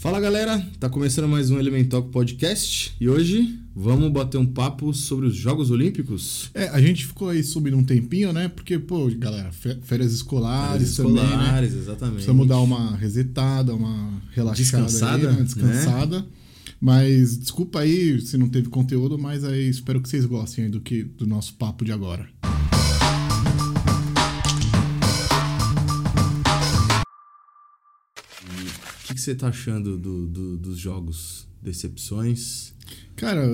Fala galera, tá começando mais um Elementalk Podcast e hoje vamos bater um papo sobre os Jogos Olímpicos. É, a gente ficou aí subindo um tempinho, né? Porque, pô, galera, fé- férias escolares, Férias também, né? escolares, exatamente. Precisamos dar uma resetada, uma relaxada Descansada, aí, né? descansada. Mas desculpa aí se não teve conteúdo, mas aí espero que vocês gostem aí do, que, do nosso papo de agora. Você tá achando do- do- dos jogos? Decepções? Cara,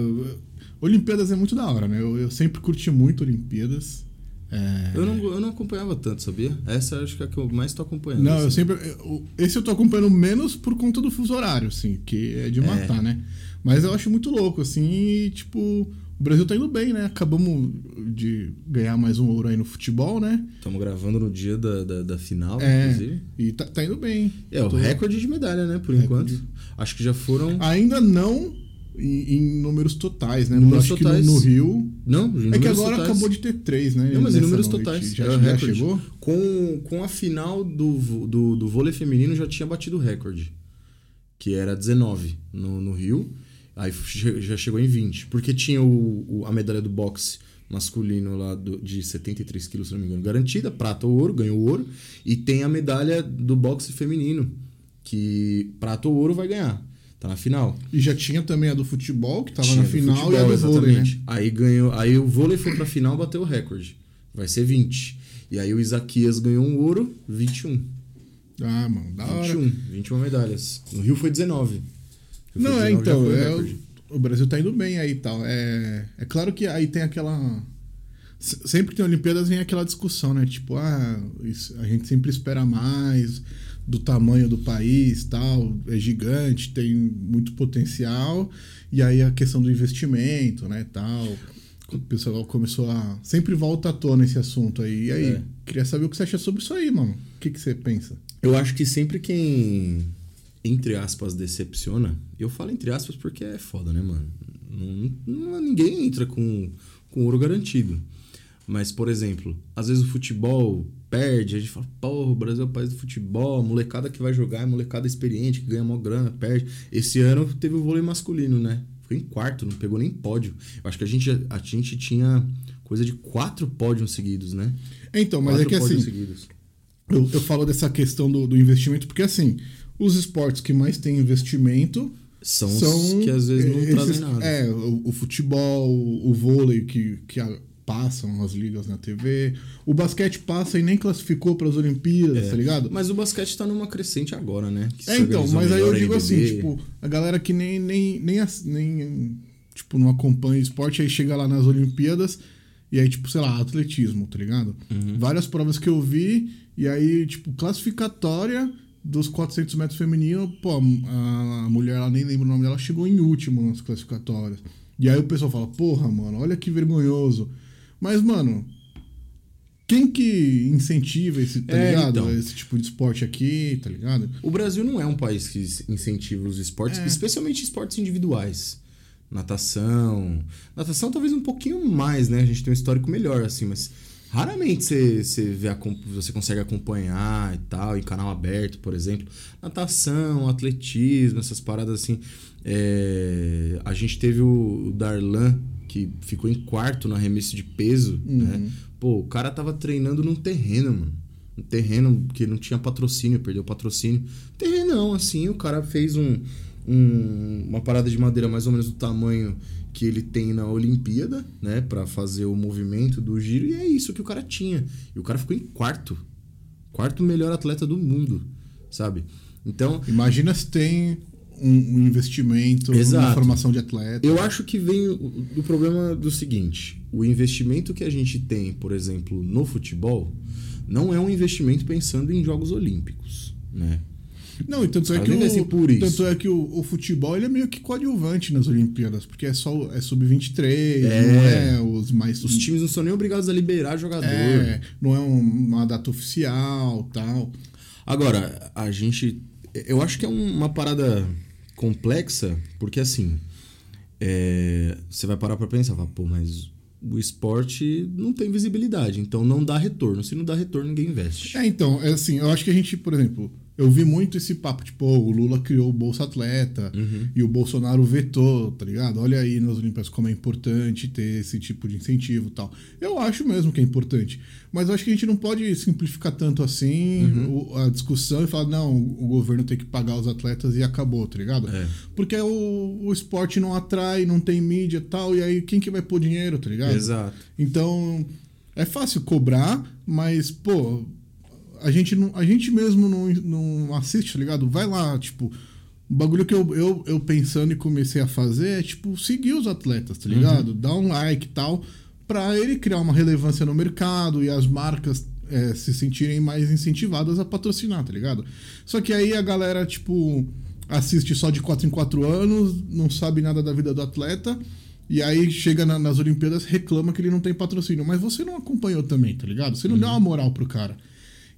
Olimpíadas é muito da hora, né? Eu, eu sempre curti muito Olimpíadas. É... Eu, não, eu não acompanhava tanto, sabia? Essa acho que é a que eu mais tô acompanhando. Não, eu assim. sempre. eu- Esse eu tô acompanhando menos por conta do fuso horário, assim, que é de matar, né? Mas eu acho muito louco, assim, e, tipo, o Brasil tá indo bem, né? Acabamos de ganhar mais um ouro aí no futebol, né? Estamos gravando no dia da, da, da final, É. inclusive. E tá, tá indo bem. É, o recorde de medalha, né? Por Recorde. enquanto. Acho que já foram. Ainda não em, em números totais, né? Números acho totais. que no, no Rio. Não, É que agora totais. acabou de ter três, né? Não, mas em números noite. totais. Já, é já recorde. chegou? Com, com a final do, do, do vôlei feminino já tinha batido o recorde. Que era 19 no, no Rio. Aí já chegou em 20. Porque tinha o, o- a medalha do boxe masculino lá do- de 73 quilos, se não me engano, garantida, prata ou ouro, ganhou ouro. E tem a medalha do boxe feminino, que prata ou ouro vai ganhar. Tá na final. E já tinha também a do futebol, que tava Tinha na final, futebol, e a do vôlei, né? exatamente. Aí ganhou, aí o vôlei foi pra final, bateu o recorde. Vai ser 20. E aí o Isaquias ganhou um ouro, 21. Ah, mano, da hora. 21, 21 medalhas. No Rio foi 19. Não, é 19, já então, o é, o, o Brasil tá indo bem aí e tal. É, é claro que aí tem aquela. se- Sempre que tem Olimpíadas vem aquela discussão, né? Tipo, ah, isso- a gente sempre espera mais do tamanho do país tal, é gigante, tem muito potencial. E aí a questão do investimento, né, tal. O pessoal começou a. Sempre volta à tona esse assunto aí. E aí, É. queria saber o que você acha sobre isso aí, mano. O que, que você pensa? Eu acho que sempre quem, entre aspas, decepciona, eu falo entre aspas porque é foda, né, mano? Não, não- ninguém entra com, com ouro garantido. Mas, por exemplo, às vezes o futebol perde, a gente fala, porra, o Brasil é o país do futebol, a molecada que vai jogar é molecada experiente, que ganha mó grana, perde. Esse ano teve o vôlei masculino, né? Ficou em quarto, não pegou nem pódio. Eu acho que a gente, a gente tinha coisa de quatro pódios seguidos, né? Então, mas é Quatro que assim. seguidos. Eu, eu falo dessa questão do, do investimento, porque assim, os esportes que mais têm investimento São, são. os que às vezes não esses- trazem nada. É, o, o futebol, o, vôlei que, que a- passam as ligas na TV. O basquete passa e nem classificou para as Olimpíadas, tá ligado? Mas o basquete tá numa crescente agora, né? Que É, então, mas aí eu digo assim, tipo, a galera que nem, nem, nem, nem tipo, não acompanha esporte, aí chega lá nas Olimpíadas e aí, tipo, sei lá, atletismo, tá ligado? Uhum. Várias provas que eu vi, e aí, tipo, classificatória dos 400 metros feminino, pô, a, mulher, ela nem lembra o nome dela, chegou em último nas classificatórias. E aí o pessoal fala, porra, mano, olha que vergonhoso. Mas, mano, quem que incentiva esse, tá É, ligado? então. Esse tipo de esporte aqui, tá ligado? O Brasil não é um país que incentiva os esportes, É. especialmente esportes individuais. Natação. Natação talvez um pouquinho mais, né? A gente tem um histórico melhor, assim, mas raramente você, você, vê a, você consegue acompanhar e tal, em canal aberto, por exemplo. Natação, atletismo, essas paradas assim. É, a gente teve o, o Darlan, que ficou em quarto no arremesso de peso, né? Pô, o cara tava treinando num terreno, mano. Um terreno que não tinha patrocínio, perdeu o patrocínio. Terrenão, assim, o cara fez um, um- uma parada de madeira mais ou menos do tamanho que ele tem na Olimpíada, né? Pra fazer o movimento do giro, e é isso que o cara tinha. E o cara ficou em quarto. Quarto melhor atleta do mundo, sabe? Então, Imagina se tem um, um investimento Exato. na formação de atleta. Eu acho que vem do problema do seguinte: o investimento que a gente tem, por exemplo, no futebol, não é um investimento pensando em Jogos Olímpicos, né? Não, e tanto é que, vai ser o, por isso. tanto é que o, o futebol ele é meio que coadjuvante nas Olimpíadas, porque é só é sub-23, É. não é os mais. Os times não são nem obrigados a liberar jogador. é, não é um- uma data oficial tal. Agora, a gente. Eu acho que é um- uma parada complexa, porque assim. é, você vai parar pra pensar, fala, pô, mas o esporte não tem visibilidade, então não dá retorno. Se não dá retorno, ninguém investe. É, então, é assim, eu acho que a gente, por exemplo, eu vi muito esse papo, tipo, oh, o Lula criou o Bolsa Atleta Uhum. e o Bolsonaro vetou, tá ligado? Olha aí nas Olimpíadas como é importante ter esse tipo de incentivo e tal. Eu acho mesmo que é importante. Mas eu acho que a gente não pode simplificar tanto assim Uhum. a discussão e falar, não, o governo tem que pagar os atletas e acabou, tá ligado? É. Porque o, o esporte não atrai, não tem mídia e tal, e aí quem que vai pôr dinheiro, tá ligado? Exato. Então, é fácil cobrar, mas, pô, a gente, não, a gente mesmo não, não assiste, tá ligado? Vai lá, tipo. O bagulho que eu, eu, eu pensando e comecei a fazer é, tipo, seguir os atletas, tá ligado? Dar um like e tal, pra ele criar uma relevância no mercado e as marcas é, se sentirem mais incentivadas a patrocinar, tá ligado? Só que aí a galera, tipo, assiste só de 4 em 4 anos, não sabe nada da vida do atleta. E aí chega na- nas Olimpíadas, reclama que ele não tem patrocínio. Mas você não acompanhou também, tá ligado? Você não deu uma moral pro cara.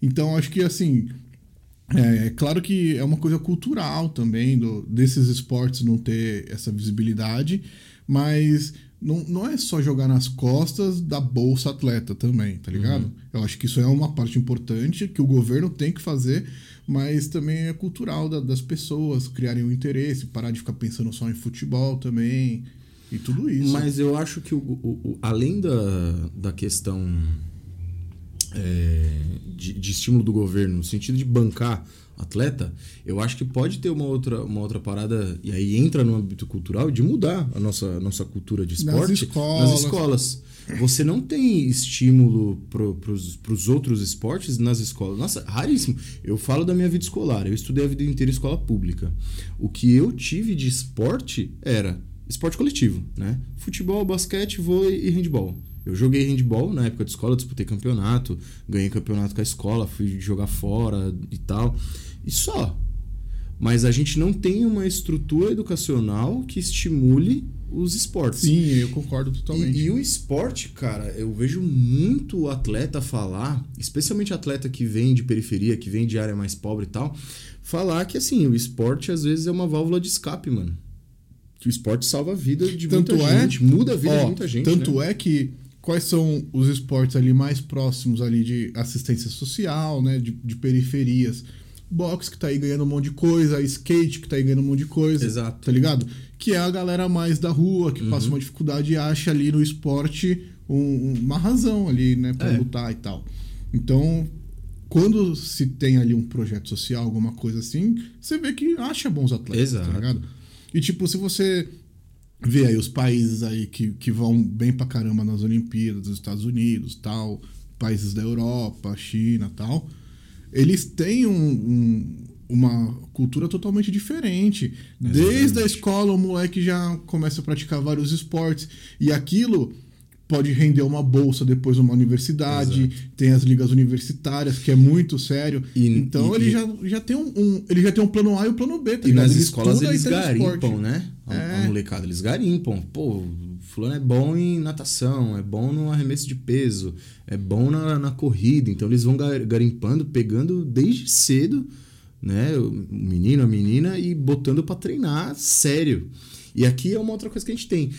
Então acho que assim. É, é claro que é uma coisa cultural também do, desses esportes não ter essa visibilidade, mas não, não é só jogar nas costas da bolsa atleta também, tá ligado? Eu acho que isso é uma parte importante que o governo tem que fazer, mas também é cultural da- das pessoas criarem um interesse, parar de ficar pensando só em futebol também e tudo isso. Mas eu acho que o, o- o- além da, da questão é, de, de estímulo do governo, no sentido de bancar atleta, eu acho que pode ter uma outra, uma outra parada, e aí entra no âmbito cultural, de mudar a nossa, nossa cultura de Nas esporte escolas. nas escolas. Você não tem estímulo para os outros esportes nas escolas. Nossa, raríssimo. Eu falo da minha vida escolar. Eu estudei a vida inteira em escola pública. O que eu tive de esporte era esporte coletivo, né? Futebol, basquete, vôlei e handball. Eu joguei handball na época de escola, disputei campeonato, ganhei campeonato com a escola, fui jogar fora e tal. E só. Mas a gente não tem uma estrutura educacional que estimule os esportes. Sim, eu concordo totalmente. E, e o esporte, cara, eu vejo muito atleta falar, especialmente atleta que vem de periferia, que vem de área mais pobre e tal, falar que assim, o esporte às vezes é uma válvula de escape, mano. Que o esporte salva a vida de Tanto muita é- gente, muda a vida Ó, de muita gente. Tanto né? é que quais são os esportes ali mais próximos ali de assistência social, né? De, de periferias. Boxe que tá aí ganhando um monte de coisa, skate que tá aí ganhando um monte de coisa. Exato. Tá ligado? Que é a galera mais da rua, que Uhum. passa uma dificuldade e acha ali no esporte um- uma razão ali, né? Pra É. lutar e tal. Então, quando se tem ali um projeto social, alguma coisa assim, você vê que acha bons atletas, Exato. tá ligado? E tipo, se você vê aí os países aí que, que vão bem pra caramba nas Olimpíadas, os Estados Unidos, tal, países da Europa, China, tal, eles têm um- um- uma cultura totalmente diferente. Desde a escola o moleque já começa a praticar vários esportes. E aquilo pode render uma bolsa depois numa universidade, tem as ligas universitárias, que é muito sério. E- então e- ele e- já, já tem um, um- ele já tem um plano A e um plano B, tá E nas Ele escolas eles garimpam, né? A, a É. molecada, eles garimpam. Pô, fulano é bom em natação, é bom no arremesso de peso, é bom na, na corrida. Então eles vão ga- garimpando, pegando desde cedo, né? O menino, a menina, e botando pra treinar sério. E aqui é uma outra coisa que a gente tem.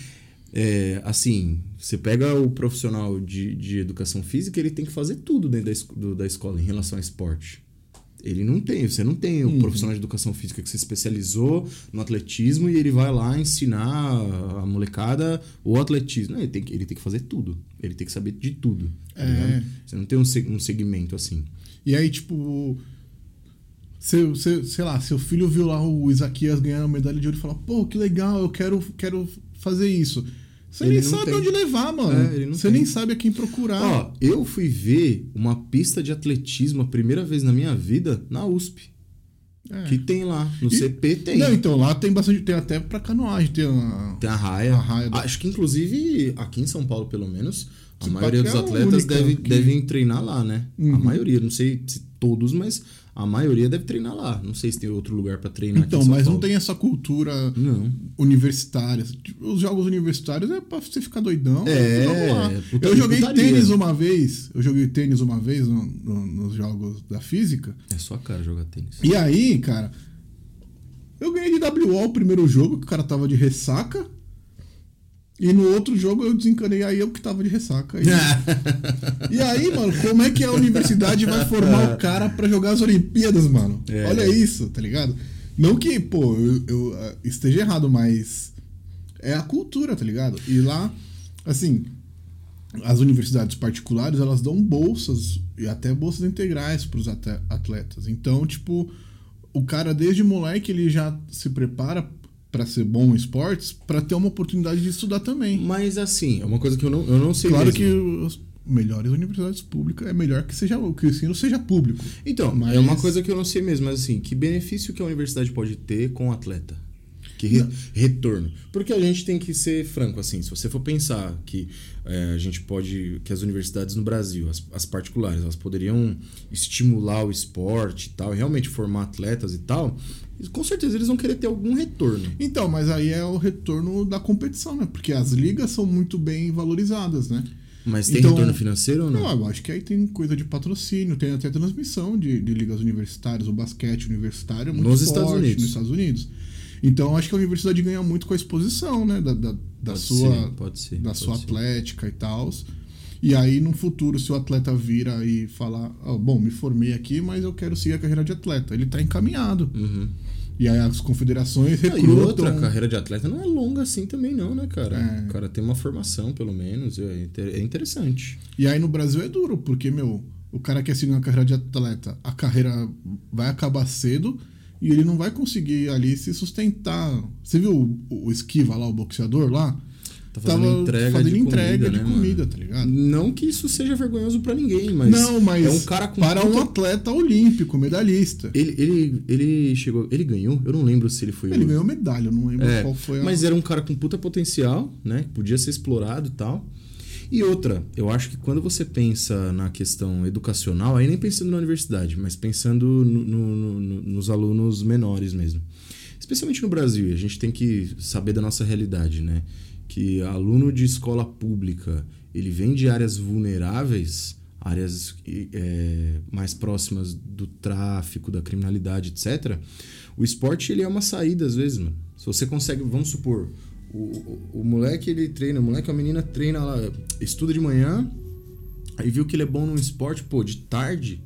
É, assim, você pega o profissional de, de educação física, ele tem que fazer tudo dentro da, do- da escola em relação ao esporte. Ele não tem, você não tem o profissional de educação física que se especializou no atletismo e ele vai lá ensinar a molecada o atletismo. Não, ele tem, que, ele tem que fazer tudo. Ele tem que saber de tudo. tá É. Você não tem um, um segmento assim. E aí, tipo. Seu, seu, sei lá, seu filho viu lá o Isaquias ganhando a medalha de ouro e fala, pô, que legal, eu quero, quero fazer isso. Você Ele nem sabe tem. onde levar, mano. É, Você tem. nem sabe a quem procurar. Ó, eu fui ver uma pista de atletismo a primeira vez na minha vida na USP. É. Que tem lá. No E- CP tem. Não, então lá tem bastante. Tem até pra canoagem. Tem a, Tem a raia. A raia da- Acho que, inclusive, aqui em São Paulo, pelo menos, a maioria dos a atletas deve, que- devem treinar lá, né? A Uhum. maioria, não sei se todos, mas a maioria deve treinar lá. Não sei se tem outro lugar pra treinar Então, mas não Paulo. tem essa cultura Não. universitária. Os jogos universitários é pra você ficar doidão. É, Eu joguei tênis uma vez. Eu joguei tênis uma vez no- no- nos jogos da física. É só cara jogar tênis. E aí, cara, eu ganhei de WO o primeiro jogo, que o cara tava de ressaca. E no outro jogo eu desencanei, aí eu que tava de ressaca. E, e aí, mano, como é que a universidade vai formar o cara para jogar as Olimpíadas, mano? É. Olha isso, tá ligado? Não que, pô, eu, eu, ah, esteja errado, mas é a cultura, tá ligado? E lá, assim, as universidades particulares, elas dão bolsas, e até bolsas integrais pros ate- atletas. Então, tipo, o cara desde moleque, ele já se prepara para ser bom em esportes, para ter uma oportunidade de estudar também. Mas assim, é uma coisa que eu não, eu não sei Claro mesmo. que as melhores universidades públicas é melhor que seja que o ensino seja público. Então, Mas- é uma coisa que eu não sei mesmo, mas assim, que benefício que a universidade pode ter com o atleta? Que re- retorno. Porque a gente tem que ser franco, assim, se você for pensar que é, a gente pode, que as universidades no Brasil, as, as particulares, elas poderiam estimular o esporte e tal, realmente formar atletas e tal, com certeza eles vão querer ter algum retorno. Então, mas aí é o retorno da competição, né? Porque as ligas são muito bem valorizadas, né? Mas tem Então- retorno financeiro ou não? Não, eu acho que aí tem coisa de patrocínio, tem até transmissão de, de ligas universitárias, o basquete universitário é muito Nos forte Estados Unidos. nos Estados Unidos. Então, eu acho que a universidade ganha muito com a exposição, né? Da, da, da Pode sua, ser, pode ser, da pode sua ser. atlética e tal. E aí, no futuro, se o atleta vira e falar, "Ah, bom, me formei aqui, mas eu quero seguir a carreira de atleta. Ele tá encaminhado. Uhum. E aí as confederações Ah, recrutam. e outra, a carreira de atleta não é longa assim também não, né, cara? É. O cara tem uma formação, pelo menos, é é interessante. E aí no Brasil é duro, porque, meu, o cara quer seguir uma carreira de atleta, a carreira vai acabar cedo e ele não vai conseguir ali se sustentar. Você viu o, o Esquiva lá, o boxeador lá? Tá fazendo entrega fazendo de entrega comida, de né, comida, mano? tá ligado? Não que isso seja vergonhoso pra ninguém, mas, não, mas é um cara com para um atleta olímpico, medalhista. ele, ele, ele chegou, ele ganhou, eu não lembro se ele foi Ele o- ganhou medalha, eu não lembro É, qual foi a. mas era um cara com puta potencial, né? que Podia ser explorado e tal. E outra, eu acho que quando você pensa na questão educacional, aí nem pensando na universidade, mas pensando no- no- no- nos alunos menores mesmo. Especialmente no Brasil, a gente tem que saber da nossa realidade, né? Que aluno de escola pública, ele vem de áreas vulneráveis, áreas é, mais próximas do tráfico, da criminalidade, etc. O esporte ele é uma saída às vezes, mano. Se você consegue, vamos supor, o, o, o moleque ele treina, o moleque a menina treina lá, estuda de manhã, aí viu que ele é bom num esporte, pô, de tarde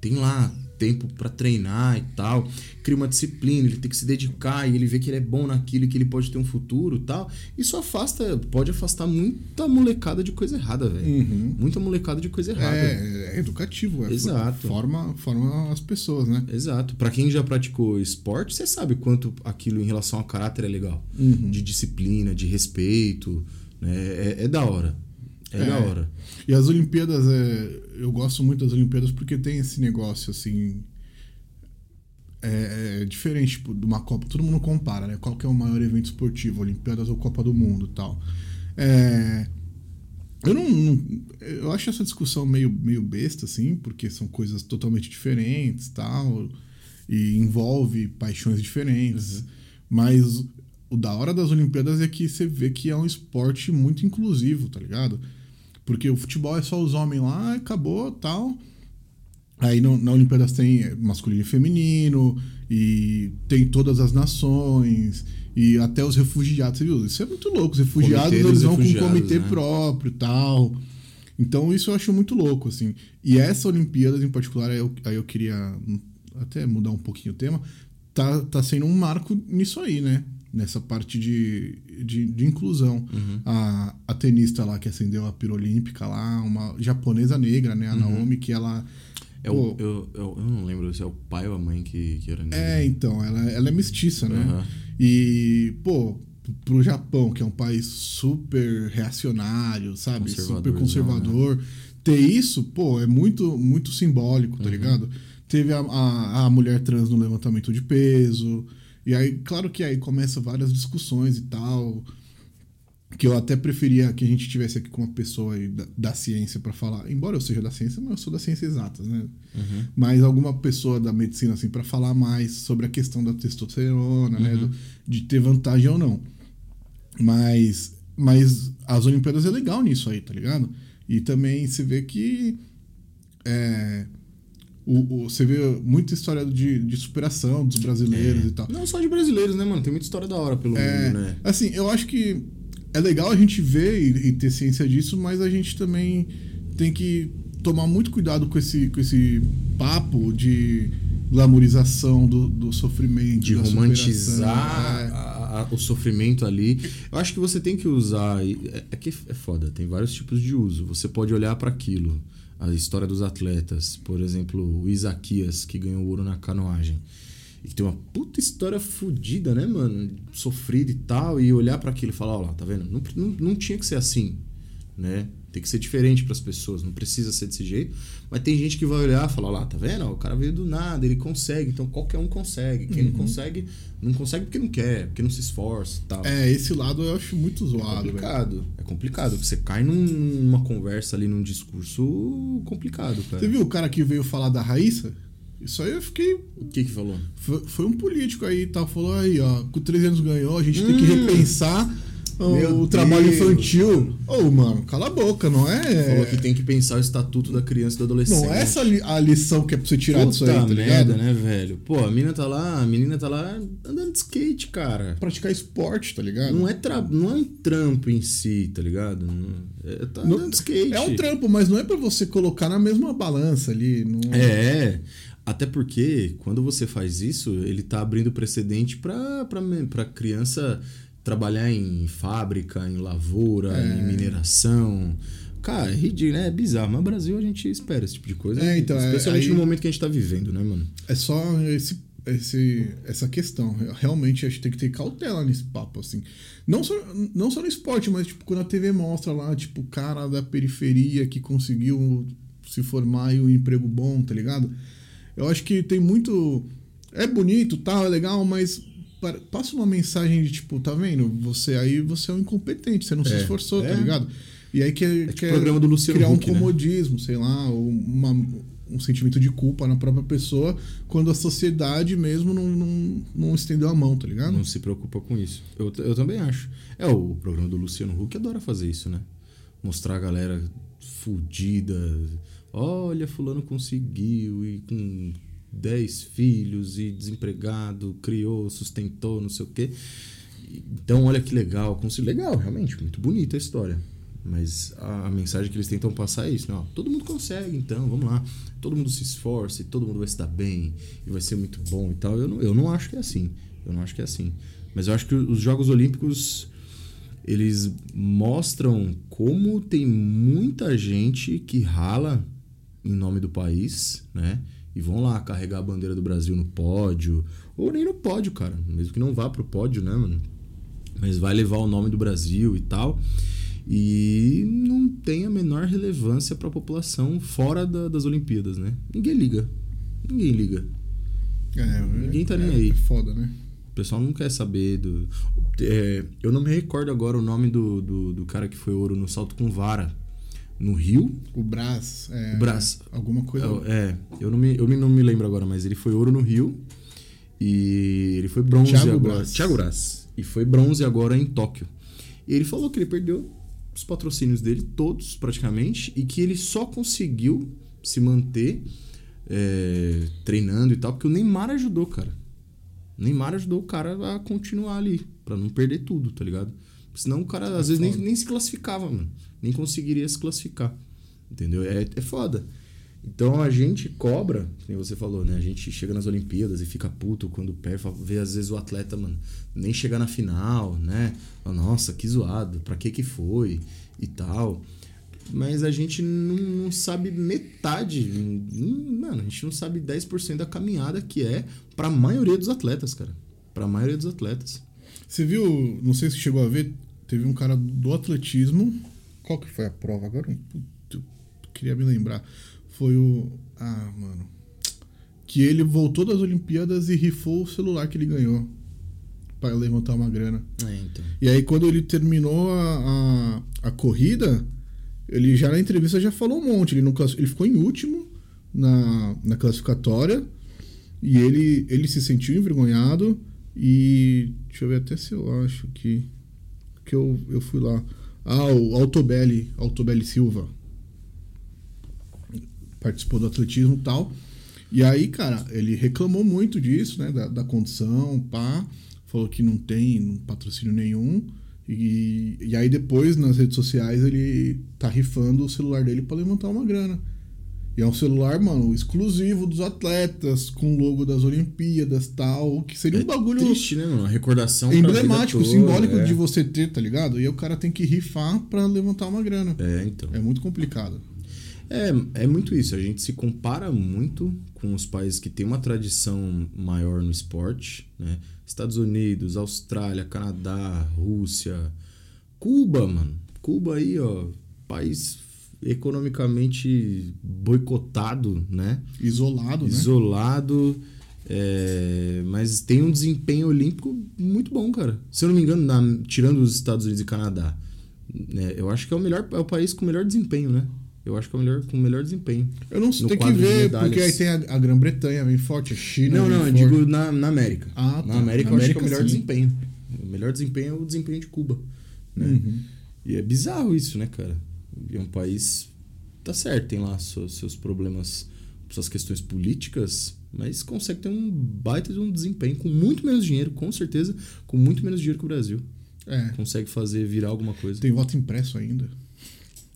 tem lá tempo pra treinar e tal, cria uma disciplina, ele tem que se dedicar e ele vê que ele é bom naquilo e que ele pode ter um futuro e tal. Isso afasta, pode afastar muita molecada de coisa errada, velho. Uhum. Muita molecada de coisa errada. É, é educativo, é Exato. Forma, forma as pessoas, né? Exato. Pra quem já praticou esporte, você sabe quanto aquilo em relação ao caráter é legal. Uhum. De disciplina, de respeito. Né? É, é da hora. É, É. da hora. E as Olimpíadas, é, eu gosto muito das Olimpíadas porque tem esse negócio assim. É, é diferente tipo, de uma Copa. Todo mundo compara, né? Qual que é o maior evento esportivo? Olimpíadas ou Copa do Mundo e tal. É, eu não, não- Eu acho essa discussão meio, meio besta, assim, porque são coisas totalmente diferentes tal. E envolve paixões diferentes. Mas o da hora das Olimpíadas é que você vê que é um esporte muito inclusivo, tá ligado? Porque o futebol é só os homens lá, acabou, tal. Aí no, na Olimpíadas tem masculino e feminino, e tem todas as nações, e até os refugiados, você viu? Isso é muito louco. Os refugiados, eles vão com um comitê né? próprio tal. Então isso eu acho muito louco, assim. E essa Olimpíadas em particular, aí eu, aí eu queria até mudar um pouquinho o tema, tá, tá sendo um marco nisso aí, né? Nessa parte de, de, de inclusão. Uhum. A, a tenista lá que acendeu a pira olímpica lá, uma japonesa negra, né? A Naomi, que ela. É pô, o, eu, eu, eu não lembro se é o pai ou a mãe que, que era negra. é, então, ela, ela é mestiça, né? Aham. E, pô, pro Japão, que é um país super reacionário, sabe? Super Conservadorzão, conservador, ter isso, pô, é muito, muito simbólico, Uhum. tá ligado? Teve a, a, a mulher trans no levantamento de peso. E aí, claro que aí começa várias discussões e tal. Que eu até preferia que a gente tivesse aqui com uma pessoa da, da ciência pra falar. Embora eu seja da ciência, mas eu sou da ciência exatas, né? Uhum. mas alguma pessoa da medicina assim para falar mais sobre a questão da testosterona, né, Uhum. do- de ter vantagem ou não. Mas mas as Olimpíadas é legal nisso aí, tá ligado? E também se vê que é, o, o- você vê muita história de, de superação dos brasileiros e tal. Não só de brasileiros, né, mano? Tem muita história da hora pelo É, mundo, né? Assim, eu acho que é legal a gente ver e, e ter ciência disso, mas a gente também tem que tomar muito cuidado com esse, com esse papo de glamorização do, do sofrimento. de romantizar é. a- a- o sofrimento ali. Eu acho que você tem que usar. É, é que é foda, tem vários tipos de uso. Você pode olhar para aquilo. A história dos atletas, por exemplo, o Isaquias, que ganhou ouro na canoagem. E que tem uma puta história fodida, né, mano? Sofrida e tal. E olhar para aquilo e falar: ó lá, tá vendo? Não, não, não tinha que ser assim, né? Tem que ser diferente para as pessoas, não precisa ser desse jeito. Mas tem gente que vai olhar e falar: lá, tá vendo? O cara veio do nada, ele consegue, então qualquer um consegue. Quem Uhum. não consegue, não consegue porque não quer, porque não se esforça e tal. É, esse lado eu acho muito É zoado, velho. complicado. É complicado. porque Você cai num- numa conversa ali, num discurso complicado, cara. Você viu o cara que veio falar da Raíssa? Isso aí eu fiquei. O que que falou? Foi, foi um político aí e tal. Falou aí, ó, com 13 anos ganhou, a gente tem que repensar o, trabalho infantil. Ô, mano, cala a boca, não é. Falou que tem que pensar o estatuto da criança e do adolescente. Não é essa li- a lição que é pra você tirar disso aí, Puta tá merda, ligado? né, velho? Pô, a menina tá lá, a menina tá lá andando de skate, cara. Praticar esporte, tá ligado? Não é, tra... não é um trampo em si, tá ligado? Não- É, tá Não- andando de skate. É um trampo, mas não é pra você colocar na mesma balança ali. Não... É, até porque quando você faz isso, ele tá abrindo precedente pra, pra, pra criança trabalhar em fábrica, em lavoura, É. em mineração. Cara, é ridículo, né? É bizarro. Mas no Brasil a gente espera esse tipo de coisa. É, então, é, Especialmente aí- no momento que a gente tá vivendo, né, mano? É só esse, esse, essa questão. Realmente a gente tem que ter cautela nesse papo, assim. Não só, não só no esporte, mas tipo, quando a TV mostra lá, tipo, o cara da periferia que conseguiu se formar e um emprego bom, tá ligado? Eu acho que tem muito. É bonito, tal, é legal, mas passa uma mensagem de tipo, tá vendo? Você aí você é um incompetente, você não se É, esforçou, é. tá ligado? E aí quer, tipo quer o programa do Luciano criar Huck, um né? comodismo, sei lá, uma, um sentimento de culpa na própria pessoa quando a sociedade mesmo não, não, não estendeu a mão, tá ligado? Não se preocupa com isso. Eu, eu também acho. É, o programa do Luciano Huck adora fazer isso, né? Mostrar a galera fudida. Olha, fulano conseguiu e com 10 filhos e desempregado, criou, sustentou, não sei o quê. Então, olha que legal. Legal, realmente, muito bonita a história. Mas a, mensagem que eles tentam passar é isso, né? Ó, todo mundo consegue, então, vamos lá. Todo mundo se esforça e todo mundo vai se dar bem e vai ser muito bom e tal. Eu não, eu não acho que é assim. Eu não acho que é assim. Mas eu acho que os Jogos Olímpicos eles mostram como tem muita gente que rala em nome do país, né? E vão lá carregar a bandeira do Brasil no pódio, ou nem no pódio, cara, mesmo que não vá pro pódio, né, mano? Mas vai levar o nome do Brasil e tal. E não tem a menor relevância para a população fora da- das Olimpíadas, né? Ninguém liga. Ninguém liga. É, Ninguém tá é, nem aí. É foda, né? O pessoal não quer saber do. é, eu não me recordo agora o nome do, do, do cara que foi ouro no salto com vara. No Rio? O Brás. É, O Brás. Alguma coisa. É, eu não, me, eu não me lembro agora, mas ele foi ouro no Rio. E ele foi bronze Thiago agora. Braz. Thiago Braz. E foi bronze agora em Tóquio. E ele falou que ele perdeu os patrocínios dele, todos praticamente, e que ele só conseguiu se manter é, treinando e tal, porque o Neymar ajudou, cara. O Neymar ajudou o cara a continuar ali, pra não perder tudo, tá ligado? Senão o cara às vezes nem, nem se classificava, mano. Nem conseguiria se classificar. Entendeu? É, é foda. Então a gente cobra, como você falou, né? A gente chega nas Olimpíadas e fica puto quando perde, vê às vezes o atleta, mano, nem chegar na final, né? Nossa, que zoado, pra que que foi e tal. Mas a gente não, não sabe metade, hum, mano, a gente não sabe 10% da caminhada que é pra maioria dos atletas, cara. Pra maioria dos atletas. Você viu, não sei se chegou a ver, teve um cara do atletismo. Qual que foi a prova agora? Eu queria me lembrar. Foi o. Ah, mano. Que ele voltou das Olimpíadas e rifou o celular que ele ganhou. Pra levantar uma grana. É, então. E aí, quando ele terminou a, a, a corrida, ele já na entrevista já falou um monte. Ele, não, ele ficou em último na, na classificatória. E ele, ele se sentiu envergonhado. E deixa eu ver até se eu acho que, que eu, eu fui lá. Ah, o Altobelli, Altobelli Silva. Participou do atletismo e tal. E aí, cara, ele reclamou muito disso, né? Da, da condição, pá. Falou que não tem patrocínio nenhum. E, e aí depois, nas redes sociais, ele tá rifando o celular dele pra levantar uma grana. E é um celular, mano, exclusivo dos atletas, com o logo das Olimpíadas tal, que seria um bagulho Triste, né, mano? Uma recordação emblemático, toda, simbólico é. de você ter, tá ligado? E aí o cara tem que rifar pra levantar uma grana. É, então. É muito complicado. É, é muito isso. A gente se compara muito com os países que têm uma tradição maior no esporte, né? Estados Unidos, Austrália, Canadá, Rússia, Cuba, mano. Cuba aí, ó, país economicamente boicotado, né? Isolado, né? Isolado, é, mas tem um desempenho olímpico muito bom, cara. Se eu não me engano, na- tirando os Estados Unidos e Canadá, né, eu acho que é o melhor, é o país com o melhor desempenho, né? Eu acho que é o melhor com o melhor desempenho. Eu não sei, tem que ver, porque aí tem a, a Grã-Bretanha bem forte, a China. Não, não, eu forte. digo na, na América. Ah, Na tá. América Na eu acho que é o América, melhor sim. desempenho. O melhor desempenho é o desempenho de Cuba. Né? Uhum. E é bizarro isso, né, cara? E é um país. Tá certo, tem lá seus, seus problemas, suas questões políticas, mas consegue ter um baita de um desempenho com muito menos dinheiro, com certeza, com muito menos dinheiro que o Brasil. É, Consegue fazer virar alguma coisa. tem voto impresso ainda.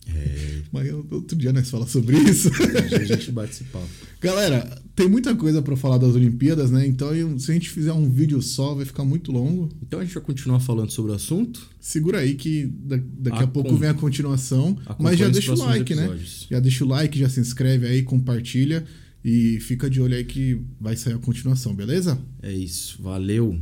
É, Mas outro dia nós falamos sobre isso. a gente bate esse papo. Galera, tem muita coisa pra falar das Olimpíadas, né? Então, se a gente fizer um vídeo só, vai ficar muito longo. Então a gente vai continuar falando sobre o assunto. Segura aí que da- daqui a Acom- pouco vem a continuação. Mas já deixa o like, né? episódios. Já deixa o like, já se inscreve aí, compartilha. E fica de olho aí que vai sair a continuação, beleza? É isso. Valeu.